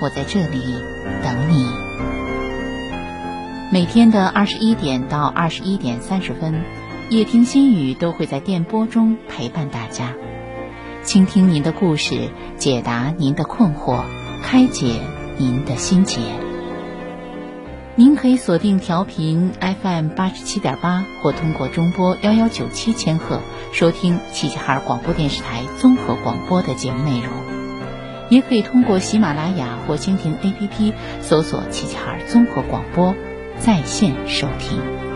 我在这里等你。每天的二十一点到二十一点三十分，夜听心语都会在电波中陪伴大家，倾听您的故事，解答您的困惑，开解您的心结。您可以锁定调频 FM 八十七点八，或通过中波幺幺九七千赫收听齐齐哈尔广播电视台综合广播的节目内容，也可以通过喜马拉雅或蜻蜓 APP 搜索齐齐哈尔综合广播在线收听。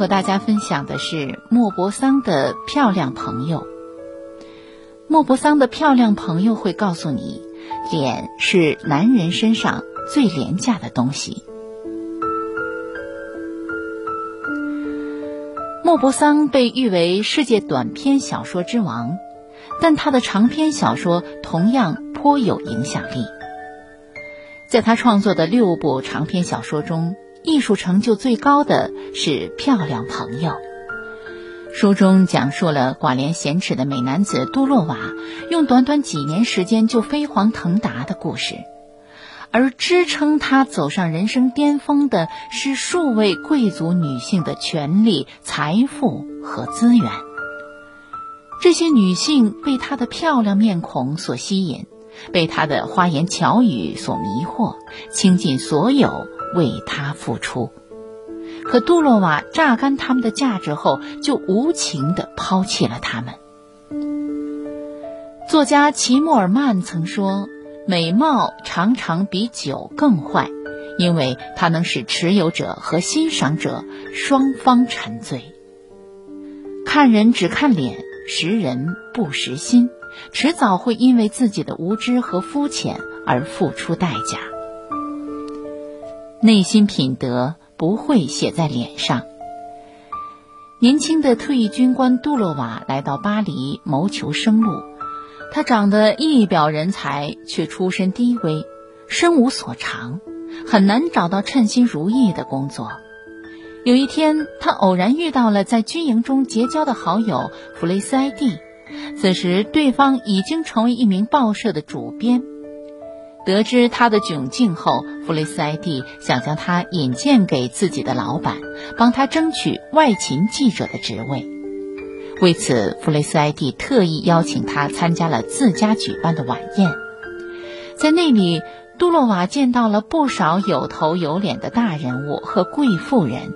和大家分享的是莫泊桑的漂亮朋友。莫泊桑的漂亮朋友会告诉你，脸是男人身上最廉价的东西。莫泊桑被誉为世界短篇小说之王，但他的长篇小说同样颇有影响力。在他创作的六部长篇小说中，艺术成就最高的是《漂亮朋友》。书中讲述了寡廉鲜耻的美男子杜洛瓦用短短几年时间就飞黄腾达的故事，而支撑他走上人生巅峰的是数位贵族女性的权利、财富和资源。这些女性被他的漂亮面孔所吸引，被他的花言巧语所迷惑，倾尽所有。为他付出，可杜洛瓦榨干他们的价值后，就无情地抛弃了他们。作家齐默尔曼曾说：“美貌常常比酒更坏，因为它能使持有者和欣赏者双方沉醉。看人只看脸，识人不识心，迟早会因为自己的无知和肤浅而付出代价。”内心品德不会写在脸上。年轻的退役军官杜洛瓦来到巴黎谋求生路，他长得一表人才，却出身低微，身无所长，很难找到称心如意的工作。有一天，他偶然遇到了在军营中结交的好友弗雷斯埃蒂，此时对方已经成为一名报社的主编。得知他的窘境后，弗雷斯埃蒂想将他引荐给自己的老板，帮他争取外勤记者的职位。为此，弗雷斯埃蒂特意邀请他参加了自家举办的晚宴。在那里，杜洛瓦见到了不少有头有脸的大人物和贵妇人。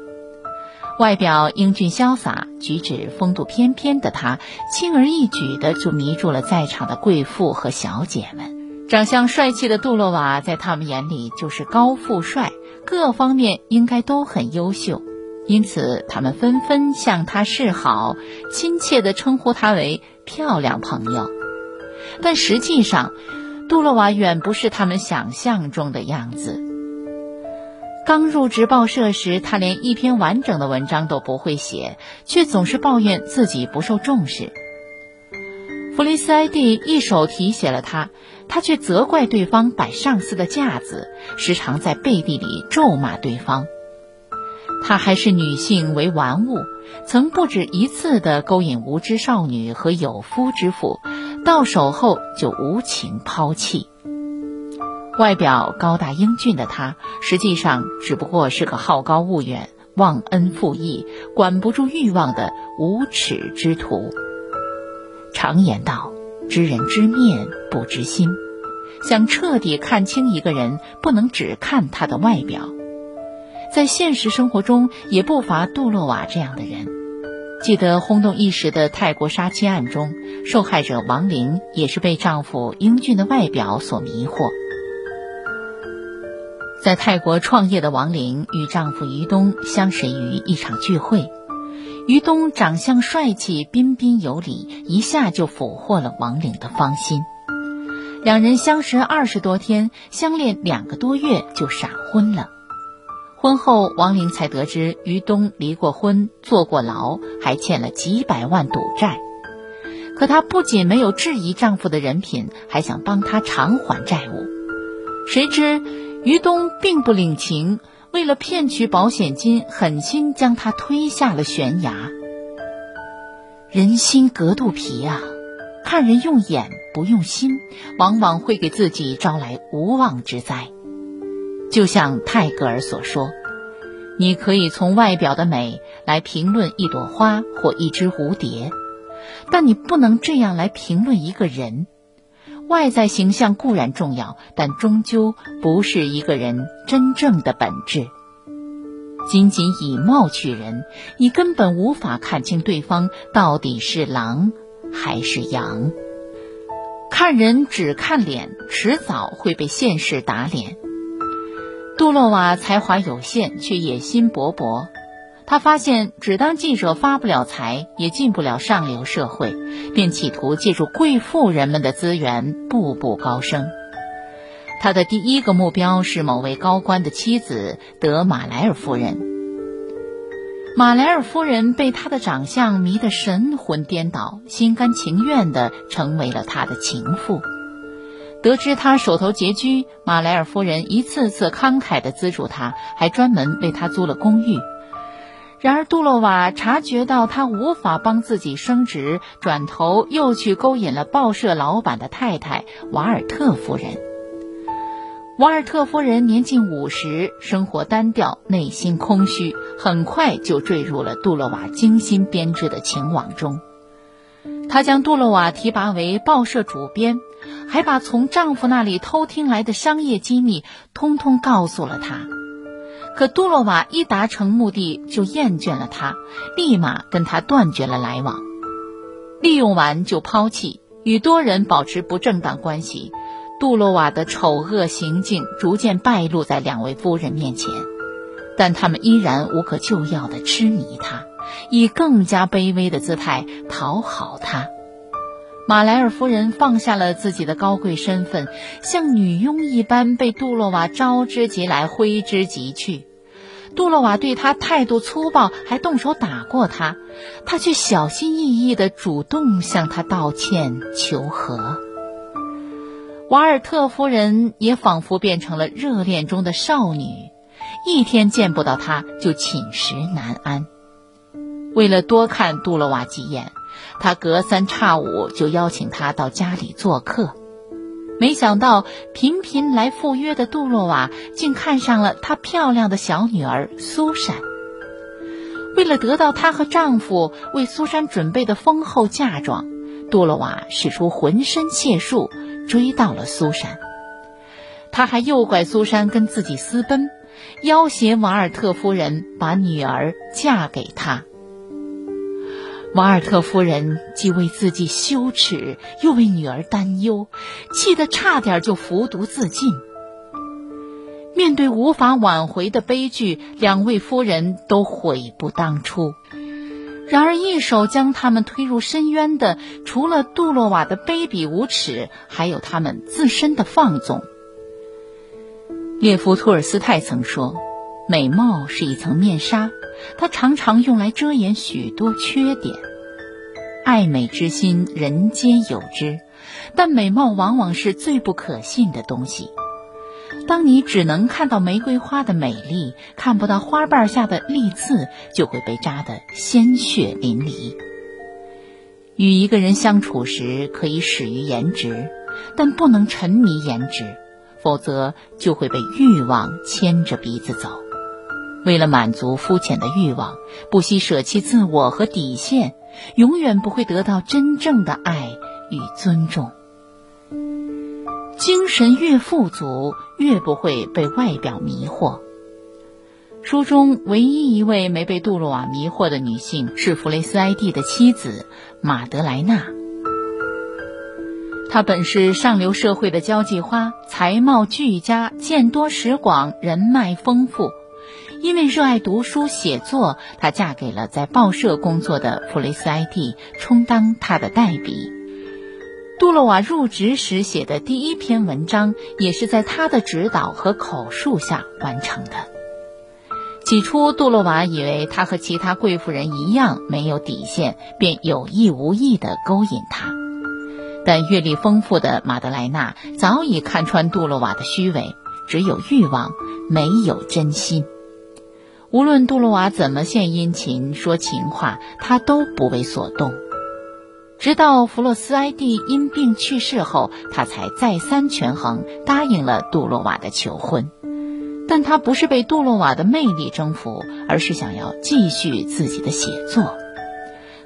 外表英俊潇洒、举止风度翩翩的他，轻而易举地就迷住了在场的贵妇和小姐们。长相帅气的杜洛瓦在他们眼里就是高富帅，各方面应该都很优秀，因此他们纷纷向他示好，亲切地称呼他为“漂亮朋友”。但实际上，杜洛瓦远不是他们想象中的样子。刚入职报社时，他连一篇完整的文章都不会写，却总是抱怨自己不受重视。弗雷斯埃蒂一手提携了他。他却责怪对方摆上司的架子，时常在背地里咒骂对方。他还视女性为玩物，曾不止一次地勾引无知少女和有夫之妇，到手后就无情抛弃。外表高大英俊的他，实际上只不过是个好高骛远、忘恩负义、管不住欲望的无耻之徒。常言道。知人知面不知心，想彻底看清一个人，不能只看他的外表。在现实生活中，也不乏杜洛瓦这样的人。记得轰动一时的泰国杀妻案中，受害者王玲也是被丈夫英俊的外表所迷惑。在泰国创业的王玲与丈夫于东相识于一场聚会。于东长相帅气、彬彬有礼，一下就俘获了王玲的芳心。两人相识二十多天，相恋两个多月就闪婚了。婚后，王玲才得知于东离过婚、坐过牢，还欠了几百万赌债。可她不仅没有质疑丈夫的人品，还想帮他偿还债务。谁知于东并不领情，为了骗取保险金，狠心将她推下了悬崖。人心隔肚皮啊！看人用眼不用心，往往会给自己招来无妄之灾。就像泰戈尔所说：“你可以从外表的美来评论一朵花或一只蝴蝶，但你不能这样来评论一个人。外在形象固然重要，但终究不是一个人真正的本质。仅仅以貌取人，你根本无法看清对方到底是狼还是羊。看人只看脸，迟早会被现实打脸。”杜洛瓦才华有限，却野心勃勃。他发现只当记者发不了财，也进不了上流社会，便企图借助贵妇人们的资源步步高升。他的第一个目标是某位高官的妻子德马莱尔夫人。马莱尔夫人被他的长相迷得神魂颠倒，心甘情愿地成为了他的情妇。得知他手头拮据，马莱尔夫人一次次慷慨地资助他，还专门为他租了公寓。然而杜洛瓦察觉到他无法帮自己升职，转头又去勾引了报社老板的太太瓦尔特夫人。瓦尔特夫人年近五十，生活单调，内心空虚，很快就坠入了杜洛瓦精心编织的情网中。她将杜洛瓦提拔为报社主编。还把从丈夫那里偷听来的商业机密通通告诉了他，可杜洛瓦一达成目的就厌倦了他，立马跟他断绝了来往，利用完就抛弃，与多人保持不正当关系。杜洛瓦的丑恶行径逐渐败露在两位夫人面前，但他们依然无可救药地痴迷他，以更加卑微的姿态讨好他。马莱尔夫人放下了自己的高贵身份，像女佣一般被杜洛瓦招之即来，挥之即去。杜洛瓦对她态度粗暴，还动手打过她，她却小心翼翼地主动向他道歉求和。瓦尔特夫人也仿佛变成了热恋中的少女，一天见不到他就寝食难安。为了多看杜洛瓦几眼。他隔三差五就邀请他到家里做客，没想到频频来赴约的杜洛瓦竟看上了她漂亮的小女儿苏珊。为了得到她和丈夫为苏珊准备的丰厚嫁妆，杜洛瓦使出浑身解数追到了苏珊。他还诱拐苏珊跟自己私奔，要挟瓦尔特夫人把女儿嫁给他。瓦尔特夫人既为自己羞耻，又为女儿担忧，气得差点就服毒自尽。面对无法挽回的悲剧，两位夫人都悔不当初。然而，一手将他们推入深渊的，除了杜洛瓦的卑鄙无耻，还有他们自身的放纵。列夫·托尔斯泰曾说：“美貌是一层面纱。”它常常用来遮掩许多缺点。爱美之心，人间有之，但美貌往往是最不可信的东西。当你只能看到玫瑰花的美丽，看不到花瓣下的利刺，就会被扎得鲜血淋漓。与一个人相处时，可以始于颜值，但不能沉迷颜值，否则就会被欲望牵着鼻子走。为了满足肤浅的欲望，不惜舍弃自我和底线，永远不会得到真正的爱与尊重。精神越富足，越不会被外表迷惑。书中唯一一位没被杜洛瓦迷惑的女性是弗雷斯埃蒂的妻子马德莱娜。她本是上流社会的交际花，才貌俱佳，见多识广，人脉丰富。因为热爱读书写作，她嫁给了在报社工作的弗雷斯埃蒂，充当她的代笔。杜洛瓦入职时写的第一篇文章，也是在他的指导和口述下完成的。起初，杜洛瓦以为他和其他贵妇人一样没有底线，便有意无意地勾引他。但阅历丰富的马德莱娜早已看穿杜洛瓦的虚伪，只有欲望，没有真心。无论杜洛瓦怎么献殷勤、说情话，他都不为所动。直到弗洛斯埃蒂因病去世后，他才再三权衡，答应了杜洛瓦的求婚。但他不是被杜洛瓦的魅力征服，而是想要继续自己的写作。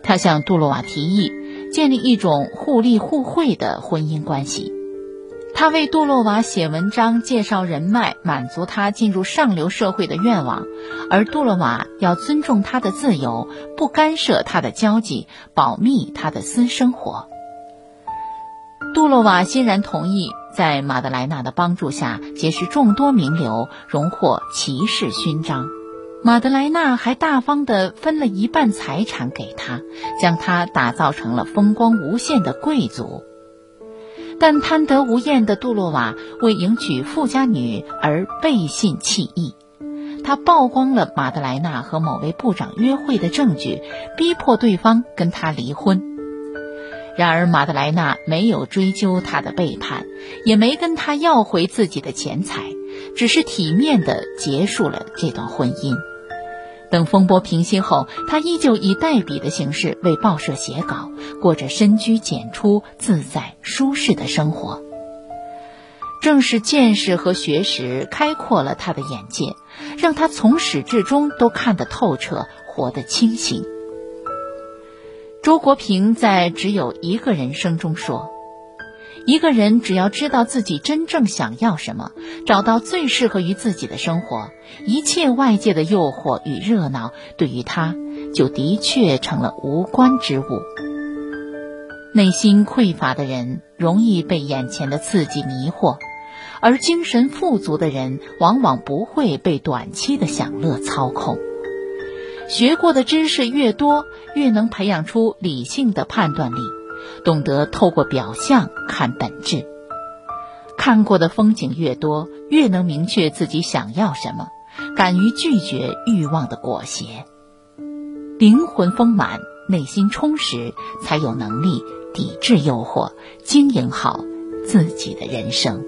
他向杜洛瓦提议建立一种互利互惠的婚姻关系。他为杜洛瓦写文章，介绍人脉，满足他进入上流社会的愿望，而杜洛瓦要尊重他的自由，不干涉他的交际，保密他的私生活。杜洛瓦欣然同意，在马德莱娜的帮助下结识众多名流，荣获骑士勋章。马德莱娜还大方地分了一半财产给他，将他打造成了风光无限的贵族。但贪得无厌的杜洛瓦为迎娶富家女而背信弃义，他曝光了马德莱娜和某位部长约会的证据，逼迫对方跟他离婚。然而马德莱娜没有追究他的背叛，也没跟他要回自己的钱财，只是体面地结束了这段婚姻。等风波平息后，他依旧以代笔的形式为报社写稿，过着深居简出、自在舒适的生活。正是见识和学识开阔了他的眼界，让他从始至终都看得透彻，活得清醒。周国平在《只有一个人生》中说。一个人只要知道自己真正想要什么，找到最适合于自己的生活，一切外界的诱惑与热闹对于他，就的确成了无关之物。内心匮乏的人容易被眼前的刺激迷惑，而精神富足的人往往不会被短期的享乐操控。学过的知识越多，越能培养出理性的判断力。懂得透过表象看本质，看过的风景越多，越能明确自己想要什么，敢于拒绝欲望的裹挟。灵魂丰满，内心充实，才有能力抵制诱惑，经营好自己的人生。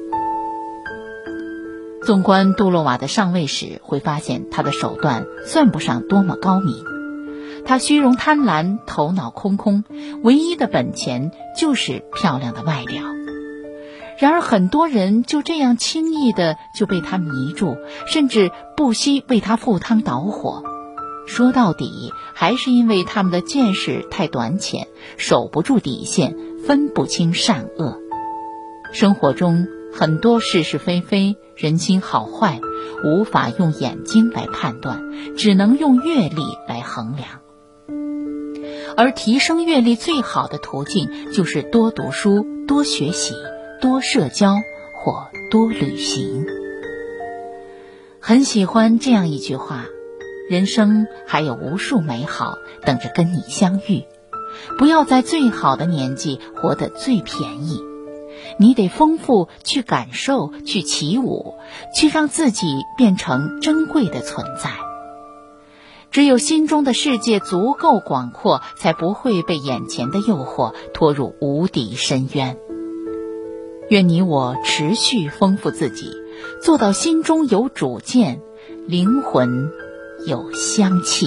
纵观杜洛瓦的上位史，会发现他的手段算不上多么高明。他虚荣贪婪，头脑空空，唯一的本钱就是漂亮的外表。然而，很多人就这样轻易的就被他迷住，甚至不惜为他赴汤蹈火。说到底，还是因为他们的见识太短浅，守不住底线，分不清善恶。生活中很多是是非非、人心好坏，无法用眼睛来判断，只能用阅历来衡量。而提升阅历最好的途径，就是多读书、多学习、多社交或多旅行。很喜欢这样一句话：“人生还有无数美好等着跟你相遇。”不要在最好的年纪活得最便宜，你得丰富去感受，去起舞，去让自己变成珍贵的存在。只有心中的世界足够广阔，才不会被眼前的诱惑拖入无底深渊。愿你我持续丰富自己，做到心中有主见，灵魂有香气。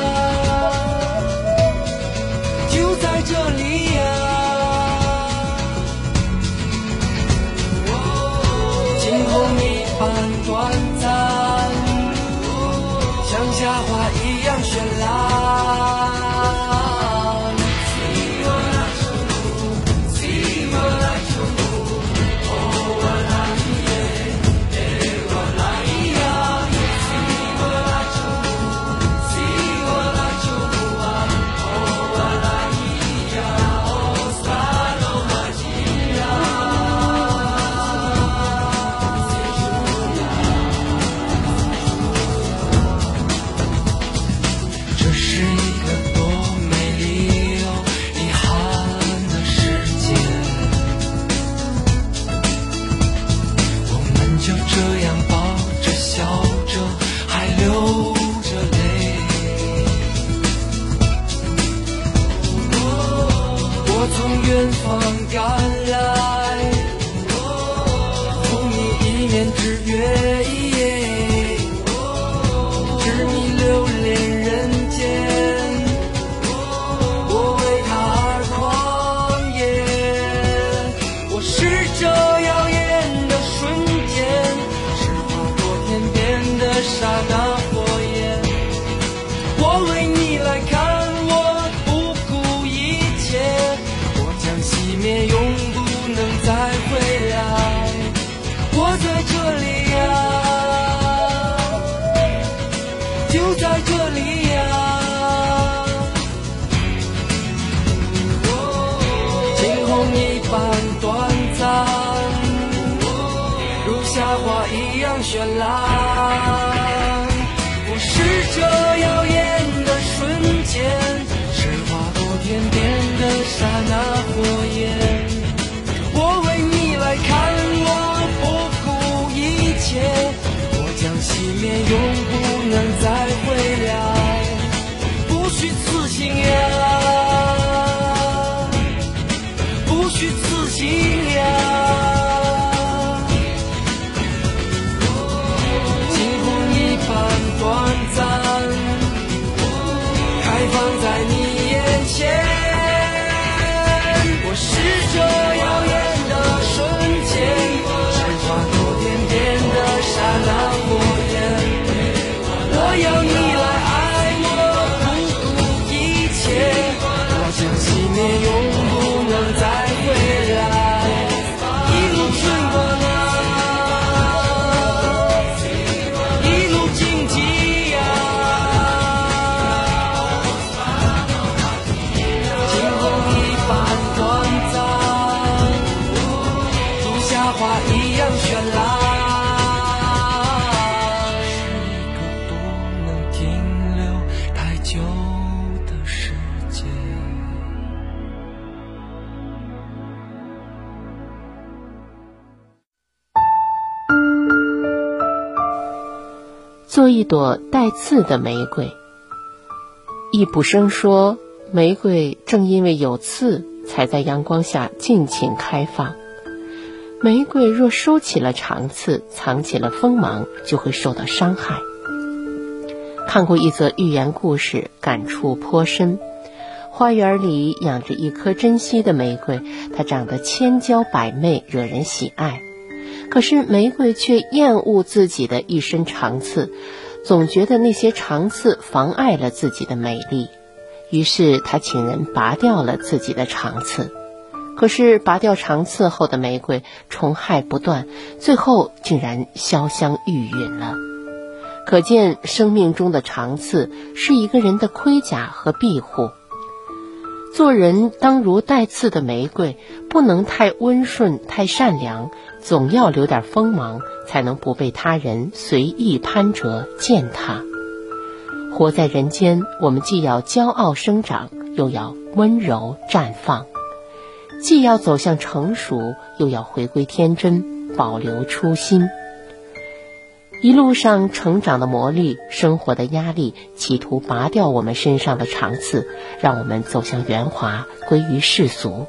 短暂，如夏花一样绚烂，我是这耀眼的瞬间，是划过天边的刹那火焰。我为你来看，我不顾一切，我将熄灭，永不能再回做一朵带刺的玫瑰。易卜生说：“玫瑰正因为有刺，才在阳光下尽情开放。玫瑰若收起了长刺，藏起了锋芒，就会受到伤害。”看过一则寓言故事，感触颇深。花园里养着一颗珍稀的玫瑰，它长得千娇百媚，惹人喜爱。可是玫瑰却厌恶自己的一身长刺，总觉得那些长刺妨碍了自己的美丽，于是他请人拔掉了自己的长刺。可是拔掉长刺后的玫瑰虫害不断，最后竟然潇湘玉殒了。可见生命中的长刺是一个人的盔甲和庇护。做人当如带刺的玫瑰，不能太温顺、太善良，总要留点锋芒，才能不被他人随意攀折践踏。活在人间，我们既要骄傲生长，又要温柔绽放；既要走向成熟，又要回归天真，保留初心。一路上成长的磨砺，生活的压力，企图拔掉我们身上的长刺，让我们走向圆滑，归于世俗。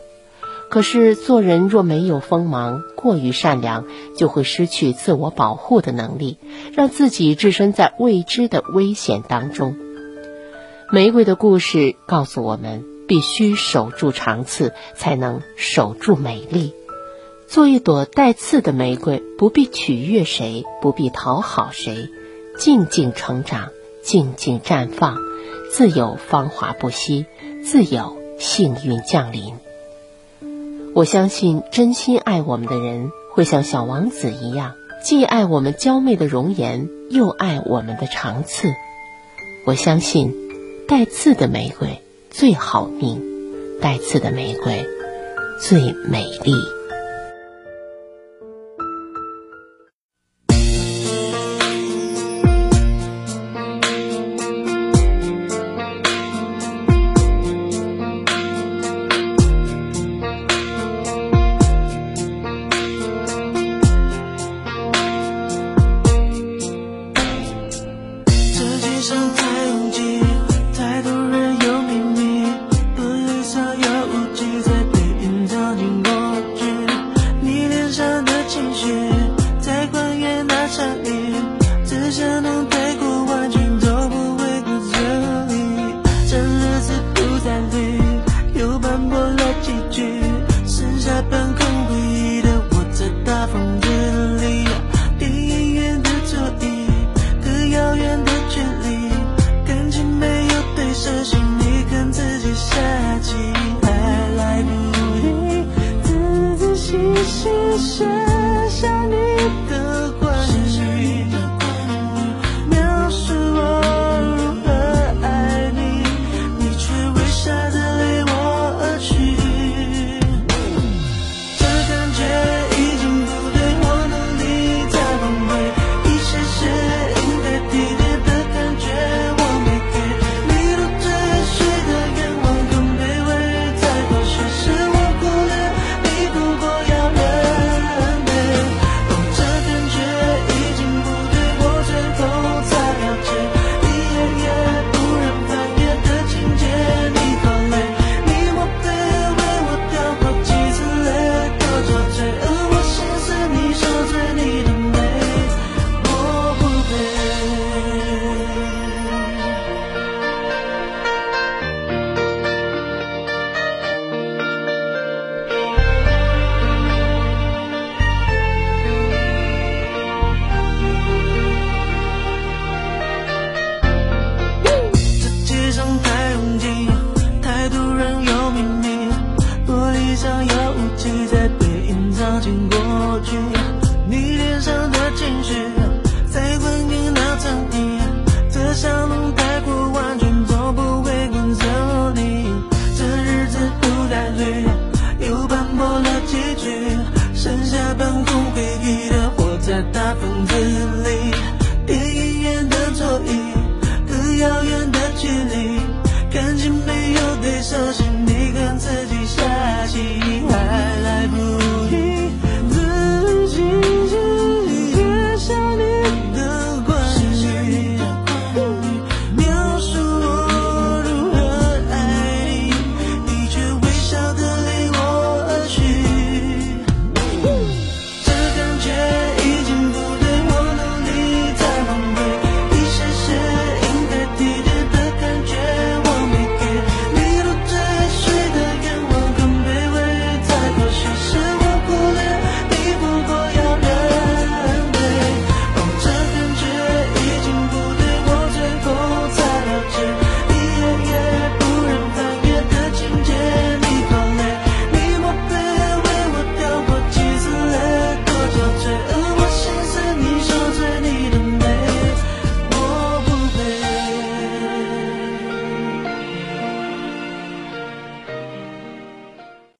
可是做人若没有锋芒，过于善良，就会失去自我保护的能力，让自己置身在未知的危险当中。玫瑰的故事告诉我们，必须守住长刺，才能守住美丽。做一朵带刺的玫瑰，不必取悦谁，不必讨好谁，静静成长，静静绽放，自有芳华不息，自有幸运降临。我相信，真心爱我们的人，会像小王子一样，既爱我们娇媚的容颜，又爱我们的长刺。我相信，带刺的玫瑰最好命，带刺的玫瑰最美丽。